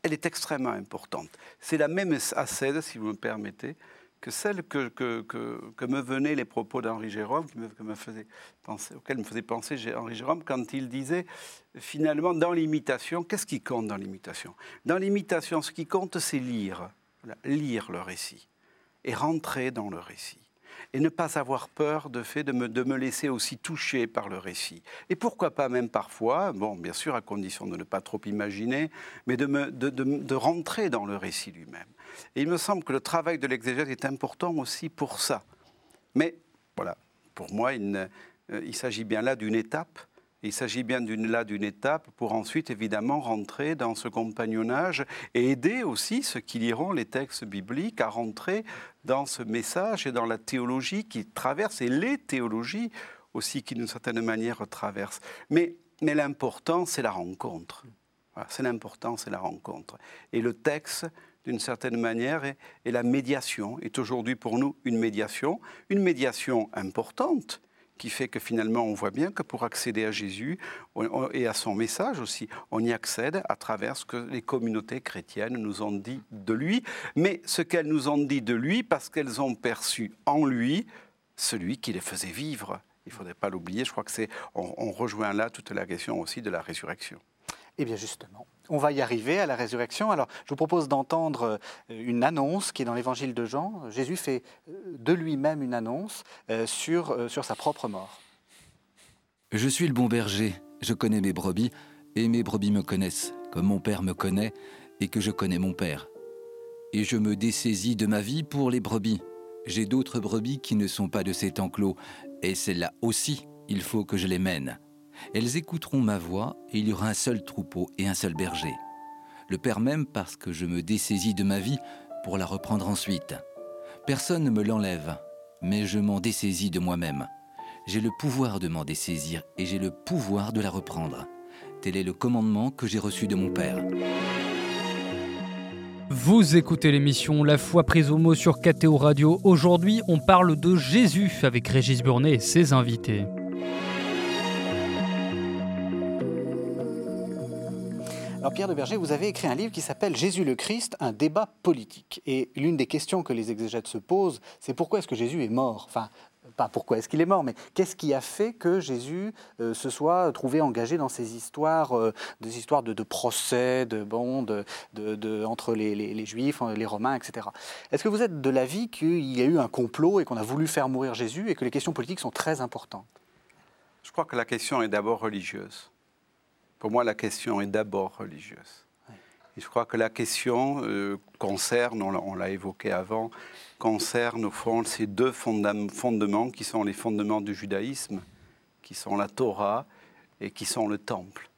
elle est extrêmement importante. C'est la même ascèse, si vous me permettez, que celle que, que, que, me venaient les propos d'Henri Jérôme, qui me, que me faisait penser, auquel me faisait penser Henri Jérôme quand il disait finalement dans l'imitation, qu'est-ce qui compte dans l'imitation? Dans l'imitation, ce qui compte, c'est lire lire le récit et rentrer dans le récit. Et ne pas avoir peur de fait de me, de me laisser aussi toucher par le récit. Et pourquoi pas même parfois, bon, bien sûr, à condition de ne pas trop imaginer, mais de, me, de, de, rentrer dans le récit lui-même. Et il me semble que le travail de l'exégèse est important aussi pour ça. Mais voilà, pour moi, il, euh, il s'agit bien là d'une étape il s'agit bien là d'une étape pour ensuite évidemment rentrer dans ce compagnonnage et aider aussi ceux qui liront les textes bibliques à rentrer dans ce message et dans la théologie qui traverse et les théologies aussi qui d'une certaine manière traversent. Mais, l'important, c'est la rencontre. c'est l'important, c'est la rencontre. Et le texte, d'une certaine manière, est, est la médiation, est aujourd'hui pour nous une médiation, une médiation importante qui fait que finalement on voit bien que pour accéder à Jésus et à son message aussi, on y accède à travers ce que les communautés chrétiennes nous ont dit de lui, mais ce qu'elles nous ont dit de lui parce qu'elles ont perçu en lui celui qui les faisait vivre. Il ne faudrait pas l'oublier, je crois que c'est, on rejoint là toute la question aussi de la résurrection. Eh bien justement, on va y arriver à la résurrection. Alors je vous propose d'entendre euh, une annonce qui est dans l'évangile de Jean. Jésus fait euh, de lui-même une annonce euh, sur, sur sa propre mort. Je suis le bon berger, je connais mes brebis, et mes brebis me connaissent, comme mon Père me connaît, et que je connais mon Père. Et je me dessaisis de ma vie pour les brebis. J'ai d'autres brebis qui ne sont pas de cet enclos, et celles-là aussi, il faut que je les mène. Elles écouteront ma voix et il y aura un seul troupeau et un seul berger. Le Père même parce que je me dessaisis de ma vie pour la reprendre ensuite. Personne ne me l'enlève, mais je m'en dessaisis de moi-même. J'ai le pouvoir de m'en dessaisir et j'ai le pouvoir de la reprendre. Tel est le commandement que j'ai reçu de mon Père. Vous écoutez l'émission La foi prise au mot sur KTO Radio. Aujourd'hui, on parle de Jésus avec Régis Burnet et ses invités. Alors Pierre de Berger, vous avez écrit un livre qui s'appelle Jésus le Christ, un débat politique. Et l'une des questions que les exégètes se posent, c'est pourquoi est-ce que Jésus est mort? Enfin, pas pourquoi est-ce qu'il est mort, mais qu'est-ce qui a fait que Jésus euh, se soit trouvé engagé dans ces histoires, euh, des histoires de, procès, de bon, entre les, les, Juifs, les Romains, etc. Est-ce que vous êtes de l'avis qu'il y a eu un complot et qu'on a voulu faire mourir Jésus et que les questions politiques sont très importantes? Je crois que la question est d'abord religieuse. Pour moi, la question est d'abord religieuse. Et je crois que la question euh, concerne, on l'a évoqué avant, concerne au fond ces deux fondements qui sont les fondements du judaïsme, qui sont la Torah et qui sont le temple.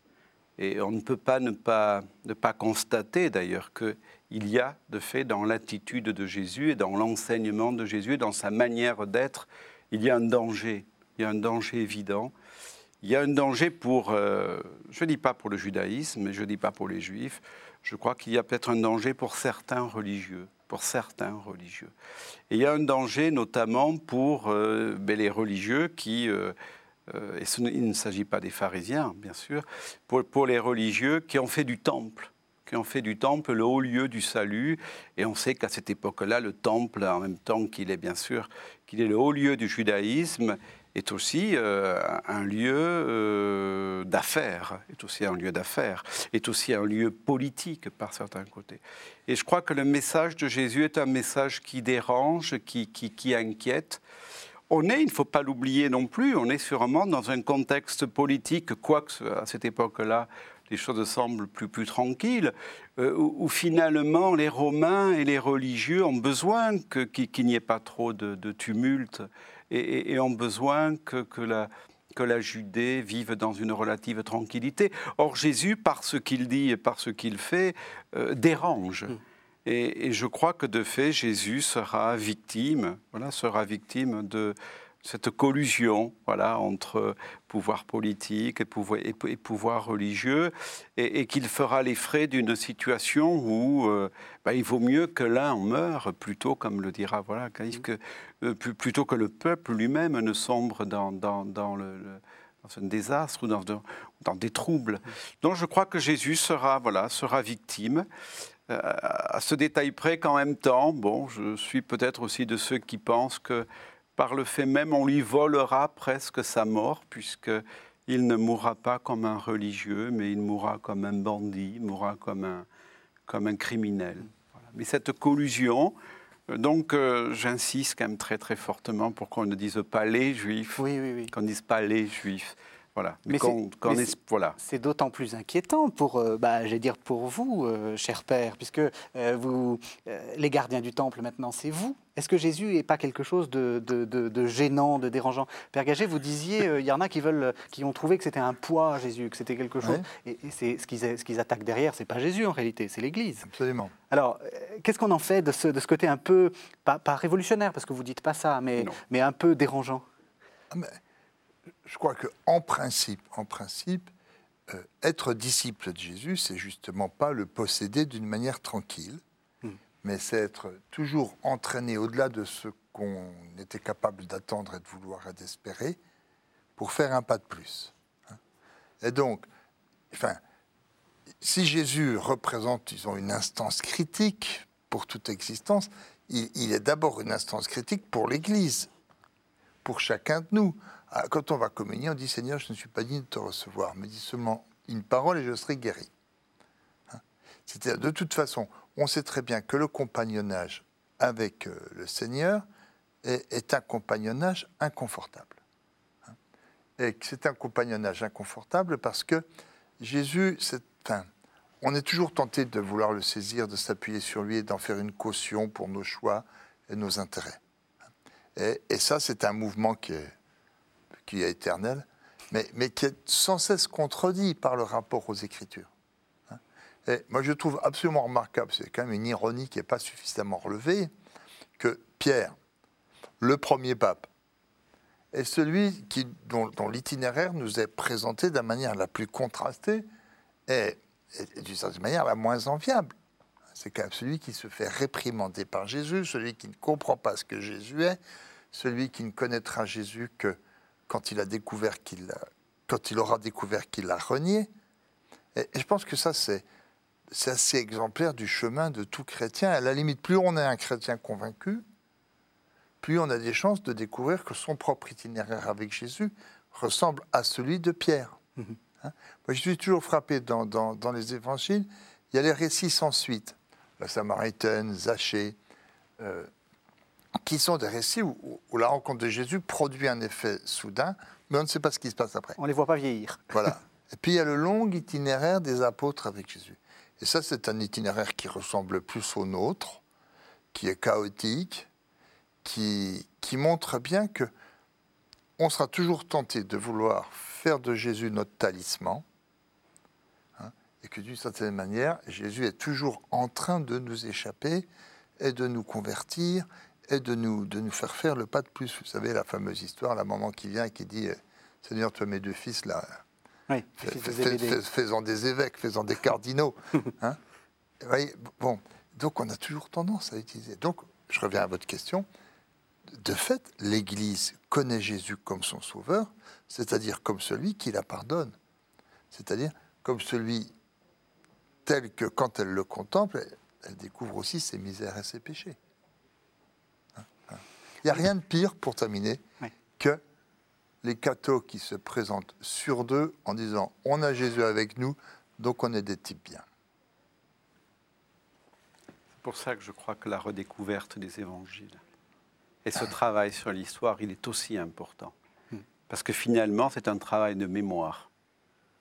Et on ne peut pas ne pas, ne pas constater d'ailleurs qu'il y a de fait dans l'attitude de Jésus et dans l'enseignement de Jésus, dans sa manière d'être, il y a un danger, il y a un danger évident il y a un danger pour, euh, je ne dis pas pour le judaïsme, je ne dis pas pour les juifs, je crois qu'il y a peut-être un danger pour certains religieux, pour certains religieux. Et il y a un danger notamment pour euh, ben, les religieux qui, euh, et il ne s'agit pas des pharisiens, bien sûr, pour, pour les religieux qui ont fait du temple qui ont fait du temple le haut lieu du salut. Et on sait qu'à cette époque-là, le temple, en même temps qu'il est bien sûr, qu'il est le haut lieu du judaïsme, est aussi euh, un lieu euh, d'affaires, est aussi un lieu d'affaires, est aussi un lieu politique par certains côtés. Et je crois que le message de Jésus est un message qui dérange, qui, qui, qui inquiète. On est, il ne faut pas l'oublier non plus, on est sûrement dans un contexte politique, quoique à cette époque-là, les choses semblent plus, plus tranquilles, euh, où, finalement les Romains et les religieux ont besoin qu'il qu n'y ait pas trop de, de tumulte et, et, et, ont besoin que, que, la, que la Judée vive dans une relative tranquillité. Or Jésus, par ce qu'il dit et par ce qu'il fait, euh, dérange. Mmh. Et, et, je crois que de fait, Jésus sera victime, voilà, sera victime de, cette collusion voilà, entre pouvoir politique et pouvoir, et, et pouvoir religieux, et, et qu'il fera les frais d'une situation où euh, bah, il vaut mieux que l'un meure, plutôt, comme le dira voilà, Caïphe, que, euh, plutôt que le peuple lui-même ne sombre dans, dans, dans le, le dans un désastre ou dans, dans, des troubles. Donc je crois que Jésus sera, voilà, sera victime. Euh, à ce détail près qu'en même temps, bon, je suis peut-être aussi de ceux qui pensent que par le fait même, on lui volera presque sa mort, puisqu'il ne mourra pas comme un religieux, mais il mourra comme un bandit, il mourra comme un, comme un criminel. Voilà. Mais cette collusion, donc euh, j'insiste quand même très très fortement pour qu'on ne dise pas les juifs, oui, oui, oui. qu'on ne dise pas les juifs. Voilà. Mais, mais c'est voilà. d'autant plus inquiétant pour, euh, bah, dire pour vous, euh, cher père, puisque euh, vous, euh, les gardiens du temple maintenant, c'est vous. Est-ce que Jésus n'est pas quelque chose de, de, de, de, gênant, de dérangeant? Père Gagé, vous disiez, il y en a qui veulent, qui ont trouvé que c'était un poids Jésus, que c'était quelque chose. Ouais. Et, et c'est ce qu'ils ce attaquent derrière, c'est pas Jésus en réalité, c'est l'Église. Absolument. Alors, qu'est-ce qu'on en fait de ce, de ce côté un peu pas, pas révolutionnaire, parce que vous dites pas ça, mais, mais un peu dérangeant? Ah, mais je crois qu'en principe, en principe, euh, être disciple de Jésus, c'est justement pas le posséder d'une manière tranquille, mm. mais c'est être toujours entraîné au-delà de ce qu'on était capable d'attendre et de vouloir et d'espérer, pour faire un pas de plus. Hein. Et donc, enfin, si Jésus représente, disons, une instance critique pour toute existence, il, il est d'abord une instance critique pour l'Église, pour chacun de nous. Ah, quand on va communier, on dit Seigneur, je ne suis pas digne de te recevoir, mais dis seulement une parole et je serai guéri. Hein? C'est-à-dire, de toute façon, on sait très bien que le compagnonnage avec euh, le Seigneur est, un compagnonnage inconfortable. Hein? Et c'est un compagnonnage inconfortable parce que Jésus, enfin, on est toujours tenté de vouloir le saisir, de s'appuyer sur lui et d'en faire une caution pour nos choix et nos intérêts. Et, et ça, c'est un mouvement qui est qui est éternel, mais, mais, qui est sans cesse contredit par le rapport aux Écritures. Hein. Et moi, je trouve absolument remarquable, c'est quand même une ironie qui n'est pas suffisamment relevée, que Pierre, le premier pape, est celui qui, dont, l'itinéraire nous est présenté de la manière la plus contrastée et, et d'une certaine manière la moins enviable. C'est quand même celui qui se fait réprimander par Jésus, celui qui ne comprend pas ce que Jésus est, celui qui ne connaîtra Jésus que quand il a découvert qu'il quand il aura découvert qu'il l'a renié. Et, et, je pense que ça, c'est, c'est assez exemplaire du chemin de tout chrétien. À la limite, plus on est un chrétien convaincu, plus on a des chances de découvrir que son propre itinéraire avec Jésus ressemble à celui de Pierre. Mmh. Hein? Moi, je suis toujours frappé dans, dans, dans, les évangiles, il y a les récits sans suite. La Samaritaine, Zachée, euh, qui sont des récits où, où, la rencontre de Jésus produit un effet soudain, mais on ne sait pas ce qui se passe après. On ne les voit pas vieillir. Voilà. Et puis il y a le long itinéraire des apôtres avec Jésus. Et ça, c'est un itinéraire qui ressemble plus au nôtre, qui est chaotique, qui, qui montre bien que on sera toujours tenté de vouloir faire de Jésus notre talisman, hein, et que d'une certaine manière, Jésus est toujours en train de nous échapper et de nous convertir et de nous, de nous faire faire le pas de plus. Vous savez, la fameuse histoire, la maman qui vient et qui dit Seigneur, tu as mes deux fils là. Oui, Fais- fais- Faisant des évêques, faisant des cardinaux. hein. Vous voyez, bon, donc on a toujours tendance à utiliser. Donc, je reviens à votre question. De fait, l'Église connaît Jésus comme son sauveur, c'est-à-dire comme celui qui la pardonne. C'est-à-dire comme celui tel que quand elle le contemple, elle découvre aussi ses misères et ses péchés. Il n'y a rien de pire, pour terminer, Oui. que les cathos qui se présentent sur deux en disant on a Jésus avec nous, donc on est des types bien. C'est pour ça que je crois que la redécouverte des évangiles et ce travail sur l'histoire, il est aussi important. Parce que finalement, c'est un travail de mémoire.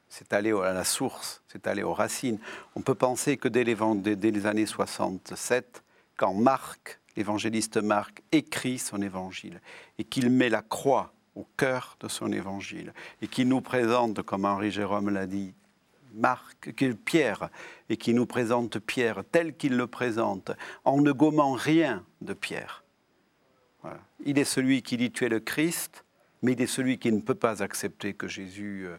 C'est aller à la source, c'est aller aux racines. On peut penser que les, dès les années 67, quand Marc, l'évangéliste Marc, écrit son évangile et qu'il met la croix au cœur de son évangile et qu'il nous présente, comme Henri Jérôme l'a dit, Marc, Pierre, et qui nous présente Pierre tel qu'il le présente, en ne gommant rien de Pierre. Il est celui qui dit tu es le Christ, mais il est celui qui ne peut pas accepter que Jésus euh,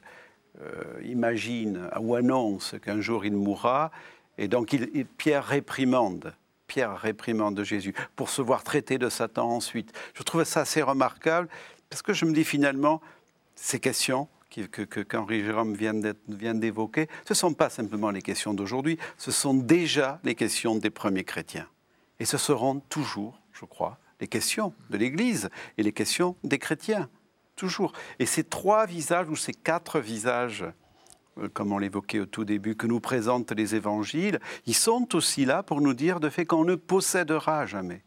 euh, imagine ou annonce qu'un jour il mourra. Et donc Pierre réprimande. Pierre réprimande Jésus pour se voir traité de Satan ensuite. Je trouve ça assez remarquable parce que je me dis finalement, ces questions qu'Henri Jérôme vient d'évoquer, ce ne sont pas simplement les questions d'aujourd'hui, ce sont déjà les questions des premiers chrétiens. Et ce seront toujours, je crois, les questions de l'Église et les questions des chrétiens. Toujours. Et ces trois visages ou ces quatre visages, comme on l'évoquait au tout début, que nous présentent les évangiles, ils sont aussi là pour nous dire de fait qu'on ne possédera jamais.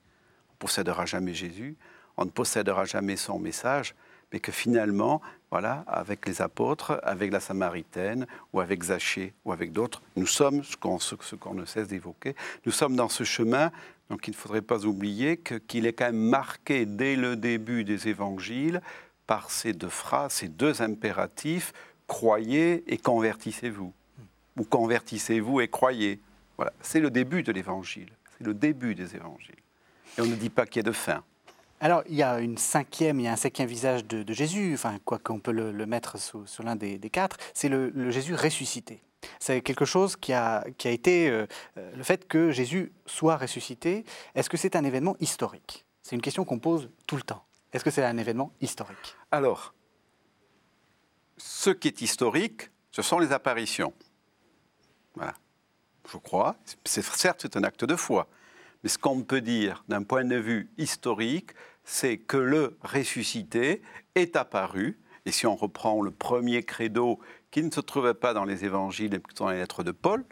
On ne possédera jamais Jésus, on ne possédera jamais son message, mais que finalement, voilà, avec les apôtres, avec la Samaritaine, ou avec Zachée, ou avec d'autres, nous sommes, ce qu'on ne cesse d'évoquer, nous sommes dans ce chemin, donc il ne faudrait pas oublier qu'il est quand même marqué dès le début des évangiles par ces deux phrases, ces deux impératifs, croyez et convertissez-vous, ou convertissez-vous et croyez. Voilà, c'est le début de l'évangile, c'est le début des évangiles. Et on ne dit pas qu'il y ait de fin. Alors, il y a une cinquième, il y a un cinquième visage de, de Jésus, enfin, quoi qu'on peut le, le mettre sous, sous l'un des, des quatre, c'est le, le Jésus ressuscité. C'est quelque chose qui a, qui a été euh, euh, le fait que Jésus soit ressuscité. Est-ce que c'est un événement historique? C'est une question qu'on pose tout le temps. Est-ce que c'est un événement historique? Alors, ce qui est historique, ce sont les apparitions. Voilà. Je crois. Certes, c'est un acte de foi. Mais ce qu'on peut dire d'un point de vue historique, c'est que le ressuscité est apparu. Et si on reprend le premier credo qui ne se trouvait pas dans les évangiles, mais dans les lettres de Paul,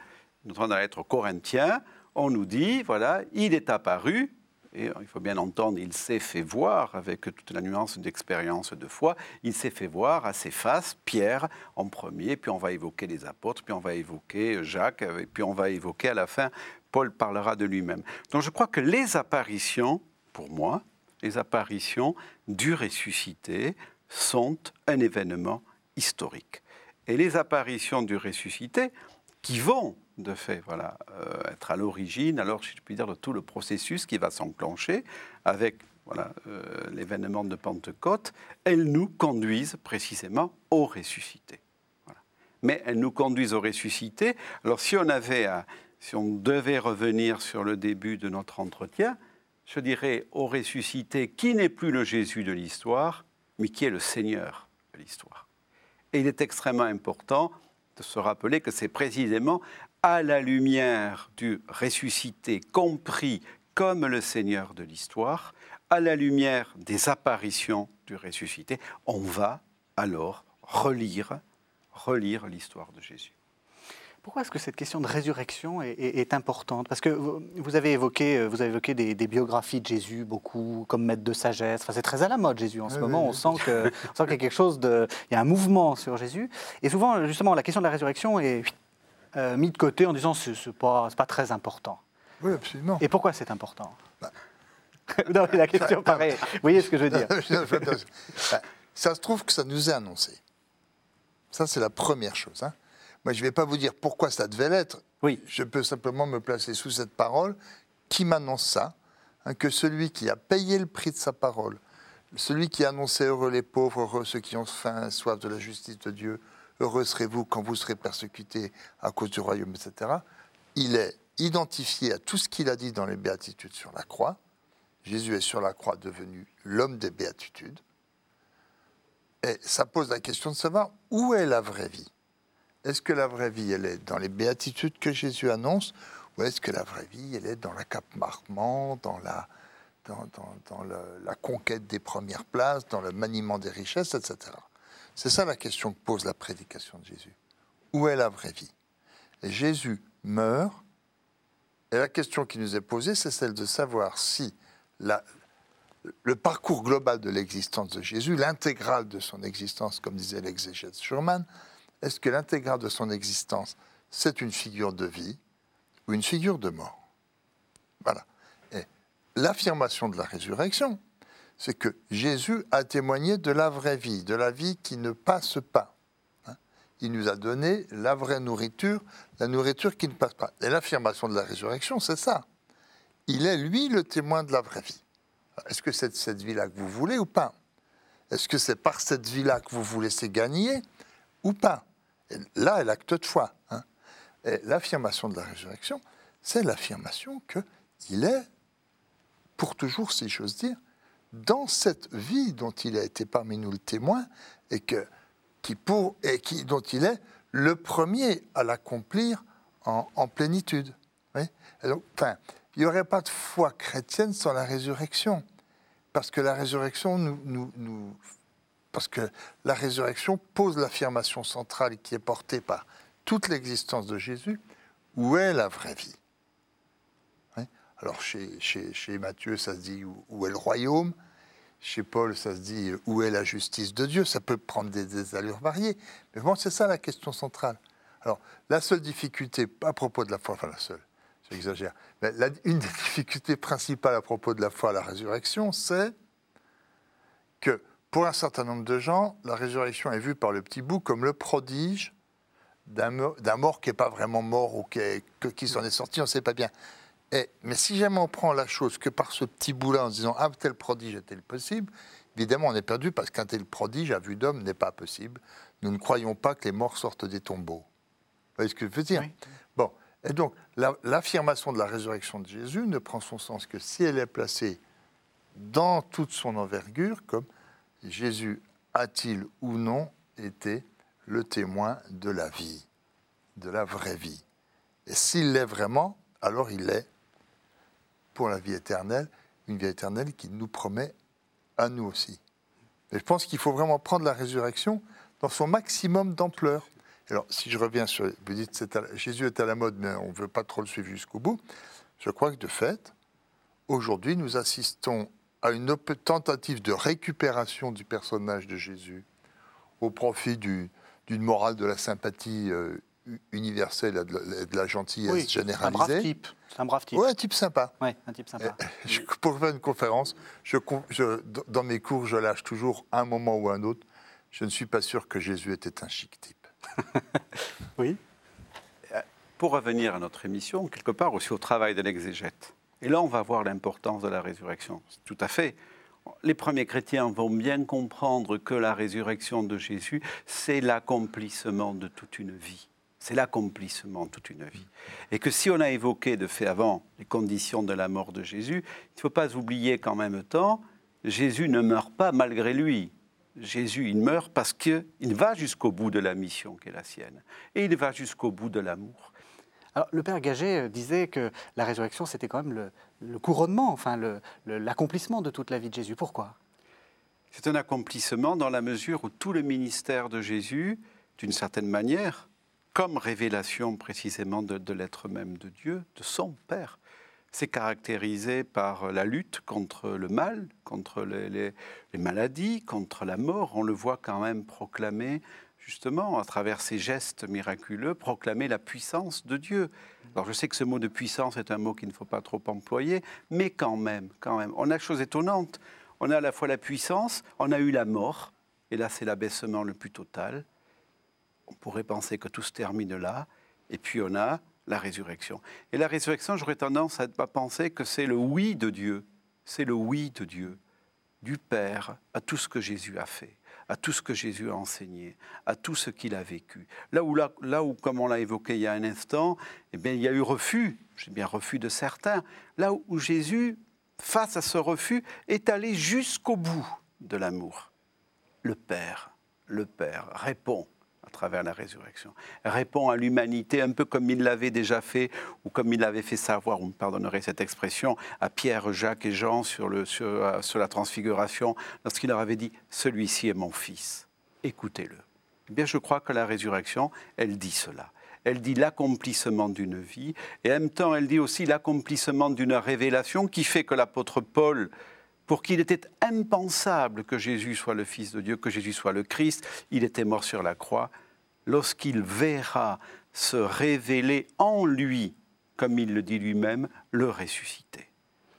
dans la lettre Corinthiens, on nous dit, voilà, il est apparu, et il faut bien entendre, il s'est fait voir, avec toute la nuance d'expérience de foi, il s'est fait voir à ses faces, Pierre en premier, puis on va évoquer les apôtres, puis on va évoquer Jacques, et puis on va évoquer à la fin, Paul parlera de lui-même. Donc je crois que les apparitions, pour moi, les apparitions du ressuscité sont un événement historique. Et les apparitions du ressuscité, qui vont de fait voilà, euh, être à l'origine, alors si je puis dire, de tout le processus qui va s'enclencher avec euh, l'événement de Pentecôte, elles nous conduisent précisément au ressuscité. Mais elles nous conduisent au ressuscité. Alors si on avait, si on devait revenir sur le début de notre entretien, je dirais au ressuscité qui n'est plus le Jésus de l'histoire, mais qui est le Seigneur de l'histoire. Et il est extrêmement important de se rappeler que c'est précisément à la lumière du ressuscité compris comme le Seigneur de l'histoire, à la lumière des apparitions du ressuscité, on va alors relire, relire l'histoire de Jésus. Pourquoi est-ce que cette question de résurrection est, est- est importante? Parce que vous, vous avez évoqué, euh, vous avez évoqué des, des biographies de Jésus, beaucoup comme maître de sagesse. Enfin, c'est très à la mode Jésus en ce Oui, moment. oui, on oui. sent que, on sent qu'il y a quelque chose de, il y a un mouvement sur Jésus. Et souvent, justement, la question de la résurrection est euh, mise de côté en disant c'est c'est pas, pas très important. Oui, absolument. Et pourquoi c'est important Non, mais la question pareil. Vous voyez ce que je veux dire Ben, ça se trouve que ça nous est annoncé. Ça, c'est la première chose. hein. Moi, je ne vais pas vous dire pourquoi ça devait l'être. Oui. Je peux simplement me placer sous cette parole qui m'annonce ça, hein, que celui qui a payé le prix de sa parole, celui qui annonçait heureux les pauvres, heureux ceux qui ont faim, soif de la justice de Dieu, heureux serez-vous quand vous serez persécutés à cause du royaume, etc. Il est identifié à tout ce qu'il a dit dans les béatitudes sur la croix. Jésus est sur la croix devenu l'homme des béatitudes. Et ça pose la question de savoir où est la vraie vie. Est-ce que la vraie vie, elle est dans les béatitudes que Jésus annonce, ou est-ce que la vraie vie, elle est dans l'accaparement, dans la, dans, dans, la conquête des premières places, dans le maniement des richesses, etc. C'est ça la question que pose la prédication de Jésus. Où est la vraie vie? Et Jésus meurt, et la question qui nous est posée, c'est celle de savoir si le parcours global de l'existence de Jésus, l'intégrale de son existence, comme disait l'exégète Schurman, est-ce que l'intégrale de son existence, c'est une figure de vie ou une figure de mort? Voilà. Et l'affirmation de la résurrection, c'est que Jésus a témoigné de la vraie vie, de la vie qui ne passe pas. Hein. Il nous a donné la vraie nourriture, la nourriture qui ne passe pas. Et l'affirmation de la résurrection, c'est ça. Il est, lui, le témoin de la vraie vie. Est-ce que c'est cette vie-là que vous voulez ou pas? Est-ce que c'est par cette vie-là que vous vous laissez gagner ou pas? Là est l'acte de foi. Hein. L'affirmation de la résurrection, c'est l'affirmation qu'il est, pour toujours, si j'ose dire, dans cette vie dont il a été parmi nous le témoin et, qui pour, et qui, dont il est le premier à l'accomplir en, plénitude. enfin, il n'y aurait pas de foi chrétienne sans la résurrection. Parce que la résurrection nous, nous, nous parce que la résurrection pose l'affirmation centrale qui est portée par toute l'existence de Jésus, où est la vraie vie? Alors chez, chez, chez, Matthieu, ça se dit où, est le royaume? Chez Paul, ça se dit où est la justice de Dieu? Ça peut prendre des, des allures variées. Mais bon, c'est ça la question centrale. Alors, la seule difficulté à propos de la foi, enfin la seule, j'exagère. Mais une des difficultés principales à propos de la foi à la résurrection, c'est que pour un certain nombre de gens, la résurrection est vue par le petit bout comme le prodige d'un mort qui n'est pas vraiment mort ou qui, qui s'en est sorti, on ne sait pas bien. Et, mais si jamais on prend la chose que par ce petit bout-là en se disant Ah, tel prodige est-il possible Évidemment, on est perdu parce qu'un tel prodige à vue d'homme n'est pas possible. Nous ne croyons pas que les morts sortent des tombeaux. Vous voyez ce que je veux dire? Bon, et donc, l'affirmation de la résurrection de Jésus ne prend son sens que si elle est placée dans toute son envergure, comme Jésus a-t-il ou non été le témoin de la vie, de la vraie vie. Et s'il l'est vraiment, alors il est, pour la vie éternelle, une vie éternelle qui nous promet à nous aussi. Et je pense qu'il faut vraiment prendre la résurrection dans son maximum d'ampleur. Alors, si je reviens sur. Vous dites que Jésus est à la mode, mais on ne veut pas trop le suivre jusqu'au bout. Je crois que de fait, aujourd'hui, nous assistons à une tentative de récupération du personnage de Jésus au profit d'une morale de la sympathie euh, universelle et de, la, gentillesse généralisée. Un brave type. un brave type. Oui, un type sympa. Oui, un type sympa. pour faire une conférence, je, dans mes cours, je lâche toujours un moment ou un autre. Je ne suis pas sûr que Jésus était un chic type. oui. Euh, pour revenir à notre émission, quelque part aussi au travail de l'exégète. Et là, on va voir l'importance de la résurrection. Tout à fait. Les premiers chrétiens vont bien comprendre que la résurrection de Jésus, c'est l'accomplissement de toute une vie. C'est l'accomplissement de toute une vie. Et que si on a évoqué de fait avant les conditions de la mort de Jésus, il ne faut pas oublier qu'en même temps, Jésus ne meurt pas malgré lui. Jésus, il meurt parce qu'il va jusqu'au bout de la mission qui est la sienne. Et il va jusqu'au bout de l'amour. Alors, le père Gagé euh, disait que la résurrection, c'était quand même le, couronnement, enfin l'accomplissement de toute la vie de Jésus. Pourquoi? C'est un accomplissement dans la mesure où tout le ministère de Jésus, d'une certaine manière, comme révélation précisément de l'être même de Dieu, de son Père, c'est caractérisé par la lutte contre le mal, contre les, maladies, contre la mort. On le voit quand même proclamer, justement, à travers ces gestes miraculeux, proclamer la puissance de Dieu. Alors je sais que ce mot de puissance est un mot qu'il ne faut pas trop employer, mais quand même, quand même, on a chose étonnante. On a à la fois la puissance, on a eu la mort, et là c'est l'abaissement le plus total. On pourrait penser que tout se termine là, et puis on a la résurrection. Et la résurrection, j'aurais tendance à penser que c'est le oui de Dieu. C'est le oui de Dieu. du Père à tout ce que Jésus a fait à tout ce que Jésus a enseigné, à tout ce qu'il a vécu. Là où, là, où, comme on l'a évoqué il y a un instant, eh bien, il y a eu refus, j'ai bien refus de certains, là où Jésus, face à ce refus, est allé jusqu'au bout de l'amour. Le Père, le Père répond travers la résurrection. Répond à l'humanité un peu comme il l'avait déjà fait ou comme il l'avait fait savoir, vous me pardonnerez cette expression, à Pierre, Jacques et Jean sur, le, sur, euh, sur la transfiguration, lorsqu'il leur avait dit Celui-ci est mon fils, écoutez-le. Eh bien, je crois que la résurrection, elle dit cela. Elle dit l'accomplissement d'une vie et en même temps, elle dit aussi l'accomplissement d'une révélation qui fait que l'apôtre Paul pour qu'il était impensable que Jésus soit le Fils de Dieu, que Jésus soit le Christ. Il était mort sur la croix. Lorsqu'il verra se révéler en lui, comme il le dit lui-même, le ressuscité.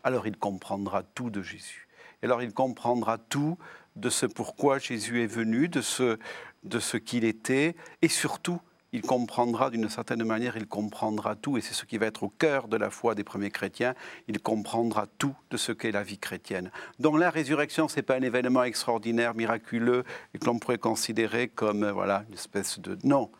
Alors il comprendra tout de Jésus. Et alors il comprendra tout de ce pourquoi Jésus est venu, de ce, de ce qu'il était, et surtout il comprendra d'une certaine manière, il comprendra tout, et c'est ce qui va être au cœur de la foi des premiers chrétiens, il comprendra tout de ce qu'est la vie chrétienne. Donc la résurrection, ce n'est pas un événement extraordinaire, miraculeux, et que l'on pourrait considérer comme euh, voilà, une espèce de... Non,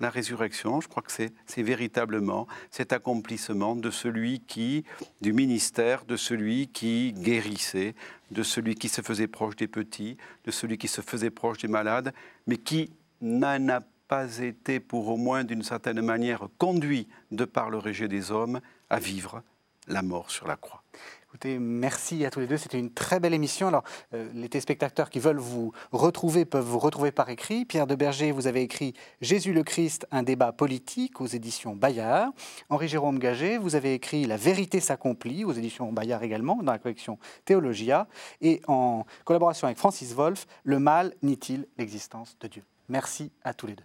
la résurrection, je crois que c'est, c'est véritablement cet accomplissement de celui qui, du ministère, de celui qui guérissait, de celui qui se faisait proche des petits, de celui qui se faisait proche des malades, mais qui n'en a pas été pour au moins d'une certaine manière conduit de par le rejet des hommes à vivre la mort sur la croix. Écoutez, merci à tous les deux. C'était une très belle émission. Alors, euh, les téléspectateurs qui veulent vous retrouver peuvent vous retrouver par écrit. Pierre de Berger, vous avez écrit Jésus le Christ, un débat politique aux éditions Bayard. Henri-Jérôme Gagé, vous avez écrit La vérité s'accomplit aux éditions Bayard également, dans la collection Théologia. Et en collaboration avec Francis Wolff, Le mal nie-t-il l'existence de Dieu Merci à tous les deux.